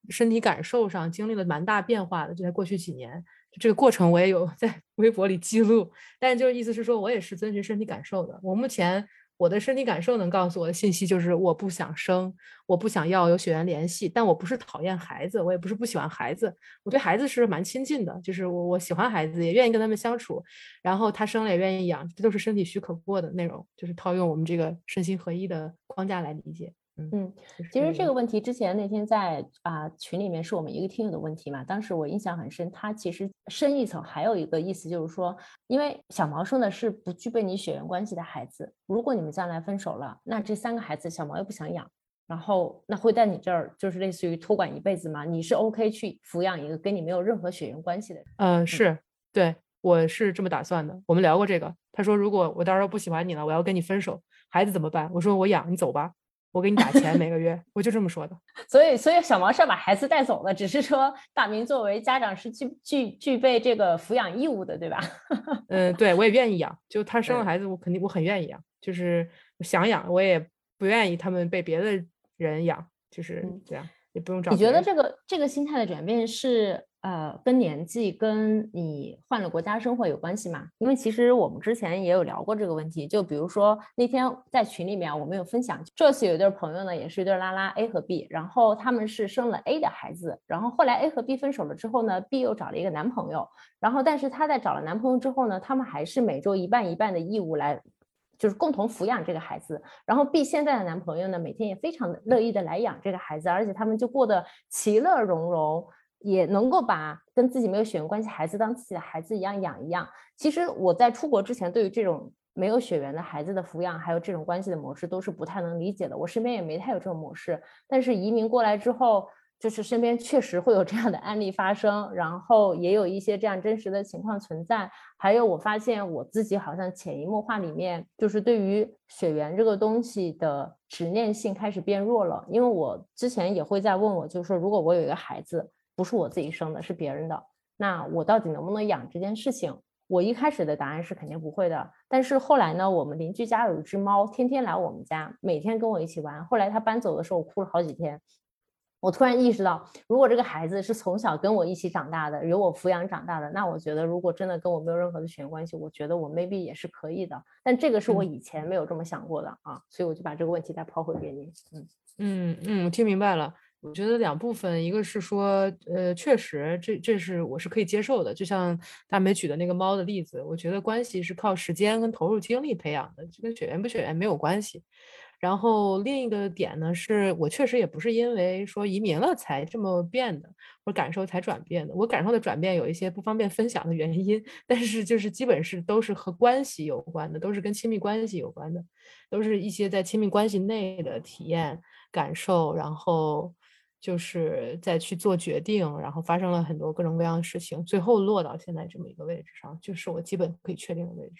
身体感受上经历了蛮大变化的，就在过去几年，这个过程我也有 <laughs> 在微博里记录。但就是意思是说我也是遵循身体感受的，我目前。我的身体感受能告诉我的信息就是我不想生，我不想要有血缘联系，但我不是讨厌孩子，我也不是不喜欢孩子，我对孩子是蛮亲近的，就是我我喜欢孩子，也愿意跟他们相处，然后他生了也愿意养，这都是身体许可过的内容，就是套用我们这个身心合一的框架来理解。嗯，其实这个问题之前那天在啊群里面是我们一个听友的问题嘛，当时我印象很深。他其实深一层还有一个意思就是说，因为小毛生的是不具备你血缘关系的孩子，如果你们将来分手了，那这三个孩子小毛又不想养，然后那会在你这儿就是类似于托管一辈子吗？你是 OK 去抚养一个跟你没有任何血缘关系的人？嗯，是对，我是这么打算的。我们聊过这个，他说如果我到时候不喜欢你了，我要跟你分手，孩子怎么办？我说我养，你走吧。我给你打钱每个月，我就这么说的。<laughs> 所以，所以小毛是要把孩子带走了，只是说大明作为家长是具具具备这个抚养义务的，对吧？<laughs> 嗯，对，我也愿意养。就他生了孩子，我肯定我很愿意养，就是想养，我也不愿意他们被别的人养，就是这样，也不用找。你觉得这个这个心态的转变是？呃，跟年纪跟你换了国家生活有关系吗？因为其实我们之前也有聊过这个问题。就比如说那天在群里面，我们有分享，这次有一对朋友呢，也是一对拉拉 A 和 B，然后他们是生了 A 的孩子，然后后来 A 和 B 分手了之后呢，B 又找了一个男朋友，然后但是他在找了男朋友之后呢，他们还是每周一半一半的义务来，就是共同抚养这个孩子。然后 B 现在的男朋友呢，每天也非常乐意的来养这个孩子，而且他们就过得其乐融融。也能够把跟自己没有血缘关系孩子当自己的孩子一样养一样。其实我在出国之前，对于这种没有血缘的孩子的抚养，还有这种关系的模式，都是不太能理解的。我身边也没太有这种模式。但是移民过来之后，就是身边确实会有这样的案例发生，然后也有一些这样真实的情况存在。还有我发现我自己好像潜移默化里面，就是对于血缘这个东西的执念性开始变弱了。因为我之前也会在问我，就是说如果我有一个孩子。不是我自己生的，是别人的。那我到底能不能养这件事情？我一开始的答案是肯定不会的。但是后来呢，我们邻居家有一只猫，天天来我们家，每天跟我一起玩。后来它搬走的时候，我哭了好几天。我突然意识到，如果这个孩子是从小跟我一起长大的，由我抚养长大的，那我觉得如果真的跟我没有任何的血缘关系，我觉得我 maybe 也是可以的。但这个是我以前没有这么想过的啊，所以我就把这个问题再抛回给你。嗯嗯嗯，我听明白了。我觉得两部分，一个是说，呃，确实，这这是我是可以接受的。就像大美举的那个猫的例子，我觉得关系是靠时间跟投入精力培养的，这跟血缘不血缘没有关系。然后另一个点呢，是我确实也不是因为说移民了才这么变的，或感受才转变的。我感受的转变有一些不方便分享的原因，<laughs> 但是就是基本是都是和关系有关的，都是跟亲密关系有关的，都是一些在亲密关系内的体验感受，然后。就是再去做决定，然后发生了很多各种各样的事情，最后落到现在这么一个位置上，就是我基本可以确定的位置。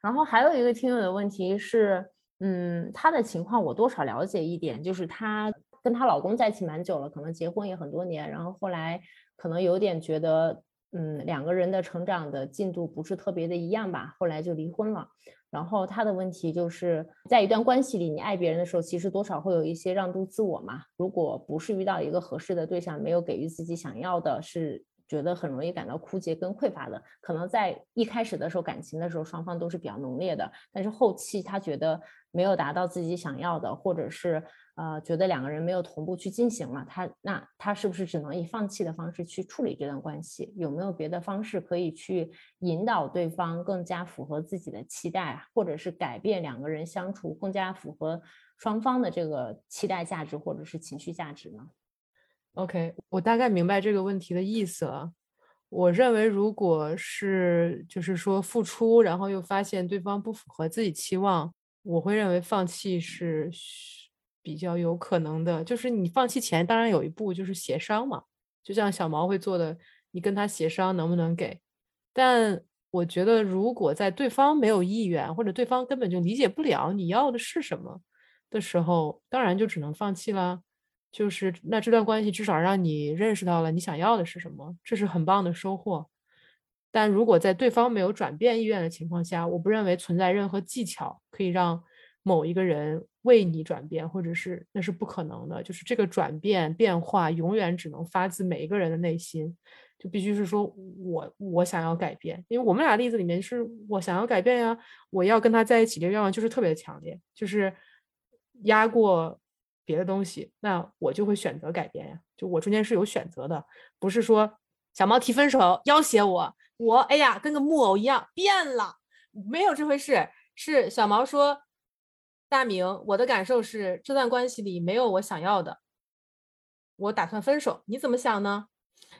然后还有一个听友的问题是，嗯，她的情况我多少了解一点，就是她跟她老公在一起蛮久了，可能结婚也很多年，然后后来可能有点觉得，嗯，两个人的成长的进度不是特别的一样吧，后来就离婚了。然后他的问题就是在一段关系里，你爱别人的时候，其实多少会有一些让渡自我嘛。如果不是遇到一个合适的对象，没有给予自己想要的，是觉得很容易感到枯竭跟匮乏的。可能在一开始的时候，感情的时候，双方都是比较浓烈的，但是后期他觉得没有达到自己想要的，或者是。呃，觉得两个人没有同步去进行了，他那他是不是只能以放弃的方式去处理这段关系？有没有别的方式可以去引导对方更加符合自己的期待，或者是改变两个人相处更加符合双方的这个期待价值或者是情绪价值呢？OK，我大概明白这个问题的意思了。我认为，如果是就是说付出，然后又发现对方不符合自己期望，我会认为放弃是。比较有可能的，就是你放弃前，当然有一步就是协商嘛，就像小毛会做的，你跟他协商能不能给。但我觉得，如果在对方没有意愿，或者对方根本就理解不了你要的是什么的时候，当然就只能放弃了。就是那这段关系至少让你认识到了你想要的是什么，这是很棒的收获。但如果在对方没有转变意愿的情况下，我不认为存在任何技巧可以让。某一个人为你转变，或者是那是不可能的，就是这个转变变化永远只能发自每一个人的内心，就必须是说我我想要改变，因为我们俩例子里面是我想要改变呀，我要跟他在一起，这个愿望就是特别强烈，就是压过别的东西，那我就会选择改变呀，就我中间是有选择的，不是说小猫提分手要挟我，我哎呀跟个木偶一样变了，没有这回事，是小毛说。大明，我的感受是这段关系里没有我想要的，我打算分手。你怎么想呢？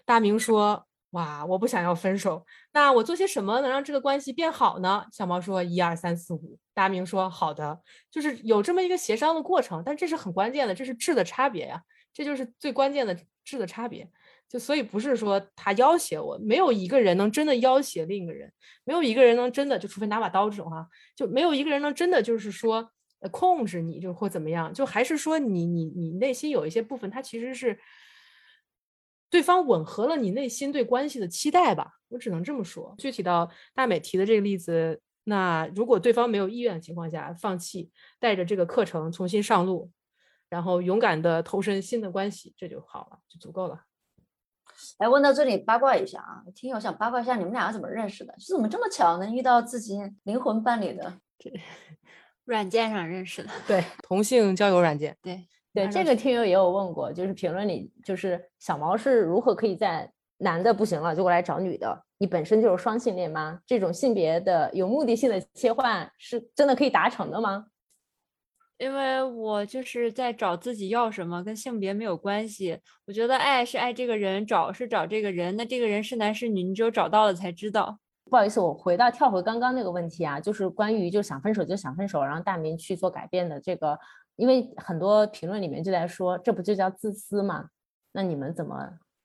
大明说：“哇，我不想要分手。那我做些什么能让这个关系变好呢？”小毛说：“一二三四五。”大明说：“好的，就是有这么一个协商的过程，但这是很关键的，这是质的差别呀，这就是最关键的质的差别。就所以不是说他要挟我，没有一个人能真的要挟另一个人，没有一个人能真的就除非拿把刀这种哈，就没有一个人能真的就是说。”控制你就或怎么样，就还是说你你你内心有一些部分，他其实是对方吻合了你内心对关系的期待吧？我只能这么说。具体到大美提的这个例子，那如果对方没有意愿的情况下放弃，带着这个课程重新上路，然后勇敢的投身新的关系，这就好了，就足够了。来问到这里八卦一下啊，听友想八卦一下你们俩怎么认识的？是怎么这么巧能遇到自己灵魂伴侣的？这。软件上认识的，对，<laughs> 同性交友软件，对对，这个听友也有问过，就是评论里，就是小毛是如何可以在男的不行了就过来找女的？你本身就是双性恋吗？这种性别的有目的性的切换是真的可以达成的吗？因为我就是在找自己要什么，跟性别没有关系。我觉得爱是爱这个人，找是找这个人，那这个人是男是女，你只有找到了才知道。不好意思，我回到跳回刚刚那个问题啊，就是关于就想分手就想分手，然后大明去做改变的这个，因为很多评论里面就在说，这不就叫自私吗？那你们怎么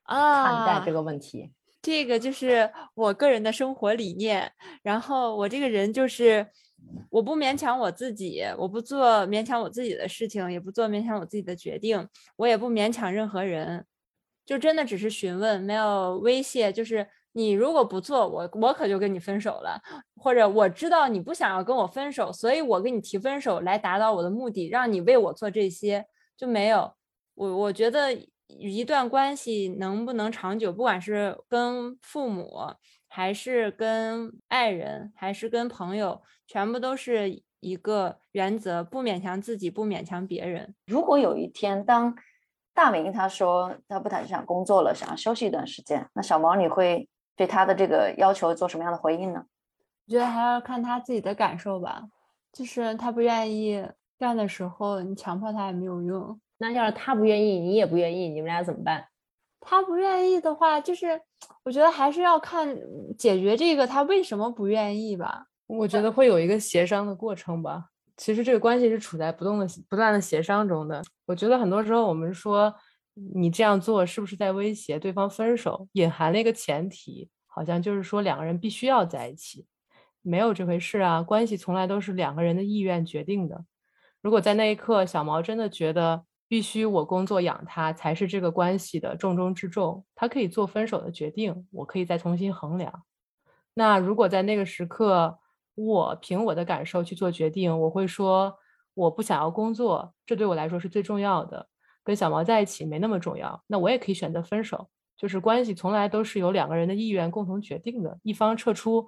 看待这个问题？这个就是我个人的生活理念。然后我这个人就是，我不勉强我自己，我不做勉强我自己的事情，也不做勉强我自己的决定，我也不勉强任何人，就真的只是询问，没有威胁，就是。你如果不做，我我可就跟你分手了，或者我知道你不想要跟我分手，所以我跟你提分手来达到我的目的，让你为我做这些就没有。我我觉得一段关系能不能长久，不管是跟父母，还是跟爱人，还是跟朋友，全部都是一个原则：不勉强自己，不勉强别人。如果有一天，当大明他说他不太想工作了，想要休息一段时间，那小毛你会？对他的这个要求做什么样的回应呢？我觉得还要看他自己的感受吧。就是他不愿意干的时候，你强迫他也没有用。那要是他不愿意，你也不愿意，你们俩怎么办？他不愿意的话，就是我觉得还是要看解决这个他为什么不愿意吧。我觉得会有一个协商的过程吧。其实这个关系是处在不动的、不断的协商中的。我觉得很多时候我们说。你这样做是不是在威胁对方分手？隐含了一个前提，好像就是说两个人必须要在一起，没有这回事啊！关系从来都是两个人的意愿决定的。如果在那一刻小毛真的觉得必须我工作养他才是这个关系的重中之重，他可以做分手的决定，我可以再重新衡量。那如果在那个时刻，我凭我的感受去做决定，我会说我不想要工作，这对我来说是最重要的，跟小毛在一起没那么重要。那我也可以选择分手，就是关系从来都是由两个人的意愿共同决定的，一方撤出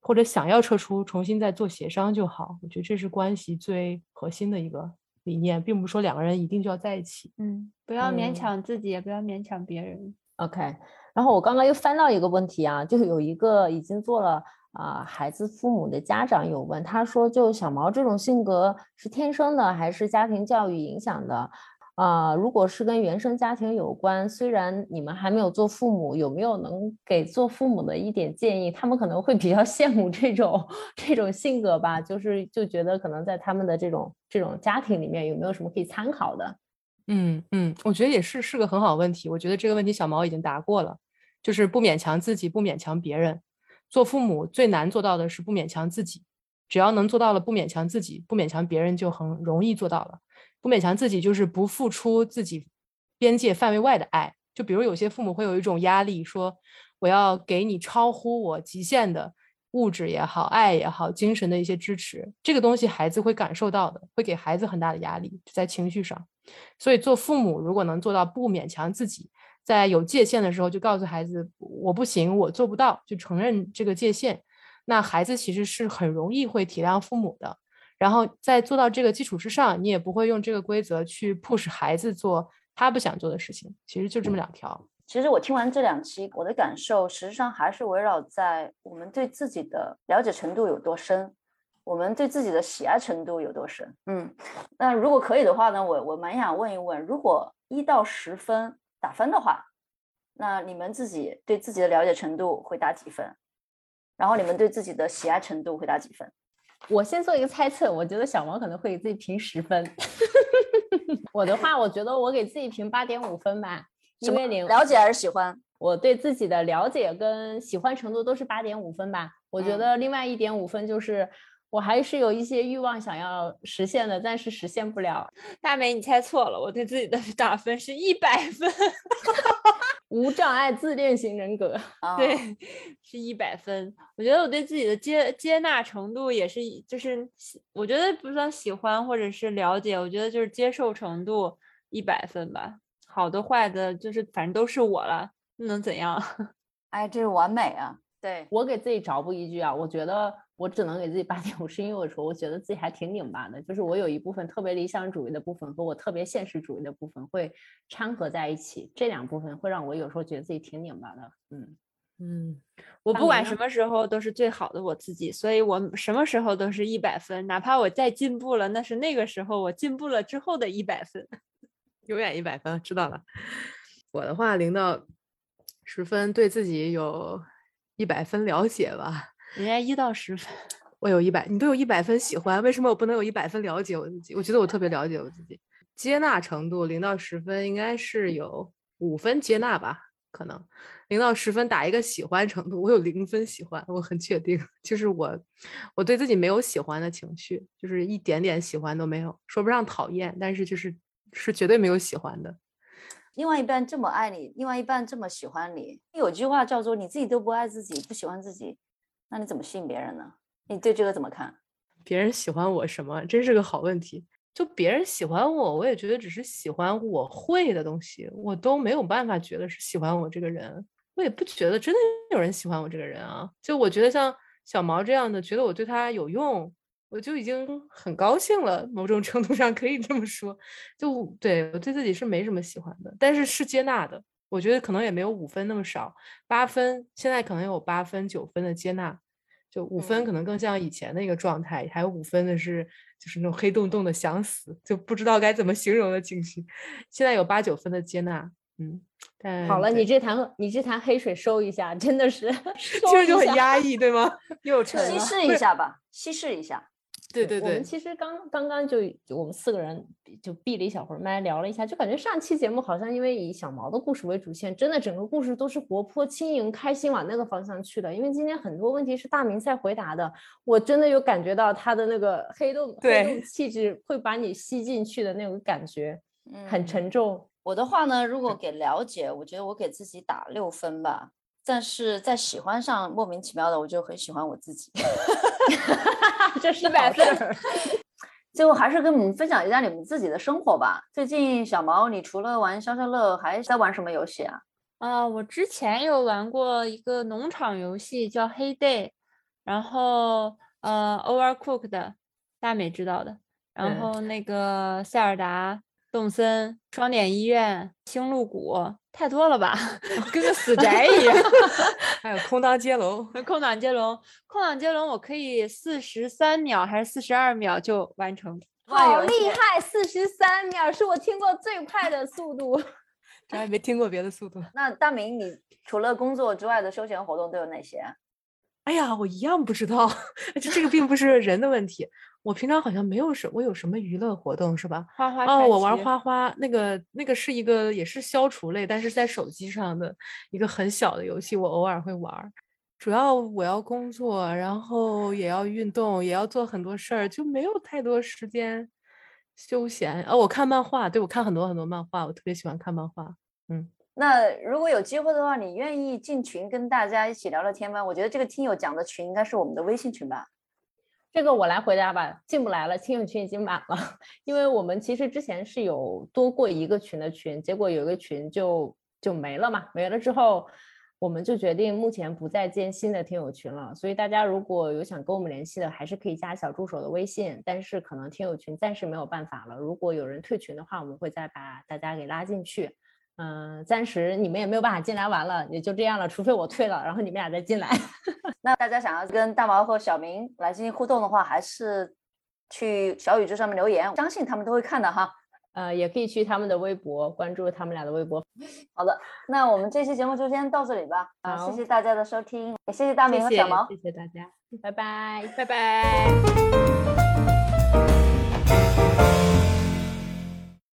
或者想要撤出，重新再做协商就好。我觉得这是关系最核心的一个理念，并不是说两个人一定就要在一起。嗯，不要勉嗯强自己，也不要勉强别人。OK，然后我刚刚又翻到一个问题啊，就是有一个已经做了啊、孩子父母的家长有问，他说就小毛这种性格是天生的还是家庭教育影响的？啊、如果是跟原生家庭有关，虽然你们还没有做父母，有没有能给做父母的一点建议？他们可能会比较 <laughs> 羡慕这种这种性格吧，就是就觉得可能在他们的这种这种家庭里面有没有什么可以参考的？嗯嗯，我觉得也是是个很好问题。我觉得这个问题小毛已经答过了，就是不勉强自己，不勉强别人。做父母最难做到的是不勉强自己，只要能做到了不勉强自己，不勉强别人就很容易做到了。不勉强自己就是不付出自己边界范围外的爱。就比如有些父母会有一种压力，说我要给你超乎我极限的物质也好、爱也好、精神的一些支持，这个东西孩子会感受到的，会给孩子很大的压力，在情绪上。所以做父母如果能做到不勉强自己，在有界限的时候就告诉孩子我不行，我做不到，就承认这个界限，那孩子其实是很容易会体谅父母的。然后在做到这个基础之上，你也不会用这个规则去 push 孩子做他不想做的事情。其实就这么两条。其实我听完这两期，我的感受实际上还是围绕在我们对自己的了解程度有多深，我们对自己的喜爱程度有多深。嗯，那如果可以的话呢，我我蛮想问一问，如果一到十分打分的话，那你们自己对自己的了解程度会打几分？然后你们对自己的喜爱程度会打几分？我先做一个猜测，我觉得小王可能会给自己评十分。<laughs> 我的话，我觉得我给自己评八点五分吧，因为你了解还是喜欢？我对自己的了解跟喜欢程度都是八点五分吧。我觉嗯得另外一点五分就是我还是有一些欲望想要实现的，但是实现不了。<laughs> 大美，你猜错了，我对自己的 <laughs> 打分是一百分，<laughs> 无障碍自恋型人格，啊，对，是一百分。我觉得我对自己的接接纳程度也是一，就是喜我觉得不算喜欢或者是了解，我觉得就是接受程度一百分吧。好的坏的，就是反正都是我了，那能怎样？哎，这是完美啊！对，我给自己找补一句啊，我觉得我只能给自己八点五，是因为我说我觉得自己还挺拧巴的，就是我有一部分特别理想主义的部分和我特别现实主义的部分会掺合在一起，这两部分会让我有时候觉得自己挺拧巴的。嗯，嗯，我不管什么时候都是最好的我自己，所以我什么时候都是一百分，哪怕我再进步了，那是那个时候我进步了之后的一百分。<laughs> 永远一百分，知道了。我的话，零到十分，对自己有一百分了解吧。人家一到十分，我有一百，你都有一百分喜欢，为什么我不能有一百分了解我自己？我觉得我特别了解我自己。接纳程度零到十分，应该是有五分接纳吧，可能零到十分打一个喜欢程度，我有零分喜欢，我很确定，<laughs> 就是我我对自己没有喜欢的情绪，就是一点点喜欢都没有，说不上讨厌，但是就是是绝对没有喜欢的。另外一半这么爱你，另外一半这么喜欢你，有句话叫做“你自己都不爱自己，不喜欢自己，那你怎么吸引别人呢？”你对这个怎么看？别人喜欢我什么，真是个好问题。就别人喜欢我，我也觉得只是喜欢我会的东西，我都没有办法觉得是喜欢我这个人。我也不觉得真的有人喜欢我这个人啊。就我觉得像小毛这样的，觉得我对他有用，我就已经很高兴了。某种程度上可以这么说。就对我对自己是没什么喜欢的，但是是接纳的。我觉得可能也没有五分那么少，八分现在可能有八分九分的接纳。就五分可能更像以前的一个状态，还有五分的是就是那种黑洞洞的想死，就不知道该怎么形容的情绪。现在有八九分的接纳，嗯，但好了，你这坛你这坛黑水收一下，真的是 <laughs> 收听着就很压抑，对吗？<laughs> 又有沉了。稀释一下吧，稀释一下。对对对我们其实刚刚刚就就我们四个人就闭了一小会儿麦聊了一下，就感觉上期节目好像因为以小毛的故事为主线，真的整个故事都是活泼、轻盈、开心往那个方向去的。因为今天很多问题是大明在回答的，我真的有感觉到他的那个黑洞黑对洞气质会把你吸进去的那种感觉，很嗯沉重。我的话呢，如果给了解，我觉得我给自己打六分吧。但是在喜欢上莫名其妙的，我就很喜欢我自己。<laughs> 这是100好事儿。<laughs> 最后还是跟我们分享一下你们自己的生活吧。最近小毛，你除了玩消消乐，还在玩什么游戏啊？啊，我之前有玩过一个农场游戏叫《黑 day》，然后呃，Overcooked，大美知道的，然嗯后那个塞尔达、动森、双点医院、星露谷，太多了吧，<laughs> 跟个死宅一样。<laughs> 还有空当接龙，空档接龙，空档接龙我可以四十三秒还是四十二秒就完成。好厉害，四十三秒是我听过最快的速度。<laughs> 咱也没听过别的速度。那大明，你除了工作之外的休闲活动都有哪些啊？哎呀，我一样不知道，这这个并不是人的问题。我平常好像没有什，我有什么娱乐活动是吧？哦，花花哦我玩花花，那个那个是一个也是消除类，但是在手机上的一个很小的游戏，我偶尔会玩儿。主要我要工作，然后也要运动，也要做很多事儿，就没有太多时间休闲。哦，我看漫画，对，我看很多很多漫画，我特别喜欢看漫画。嗯，那如果有机会的话，你愿意进群跟大家一起聊聊天吗？我觉得这个听友讲的群应该是我们的微信群吧。这个我来回答吧，进不来了，听友群已经满了，<laughs> 因为我们其实之前是有多过一个群的群，结果有一个群就就没了嘛，没了之后，我们就决定目前不再建新的听友群了。所以大家如果有想跟我们联系的，还是可以加小助手的微信，但是可能听友群暂时没有办法了。如果有人退群的话，我们会再把大家给拉进去。嗯、暂时你们也没有办法进来玩了，也就这样了，除非我退了，然后你们俩再进来。<laughs> 那大家想要跟大毛和小明来进行互动的话，还是去小宇宙上面留言，相信他们都会看的哈。呃，也可以去他们的微博关注他们俩的微博。好的，那我们这期节目就先到这里吧。啊，谢谢大家的收听，也谢谢大明和小毛。谢谢大家，拜拜。拜拜。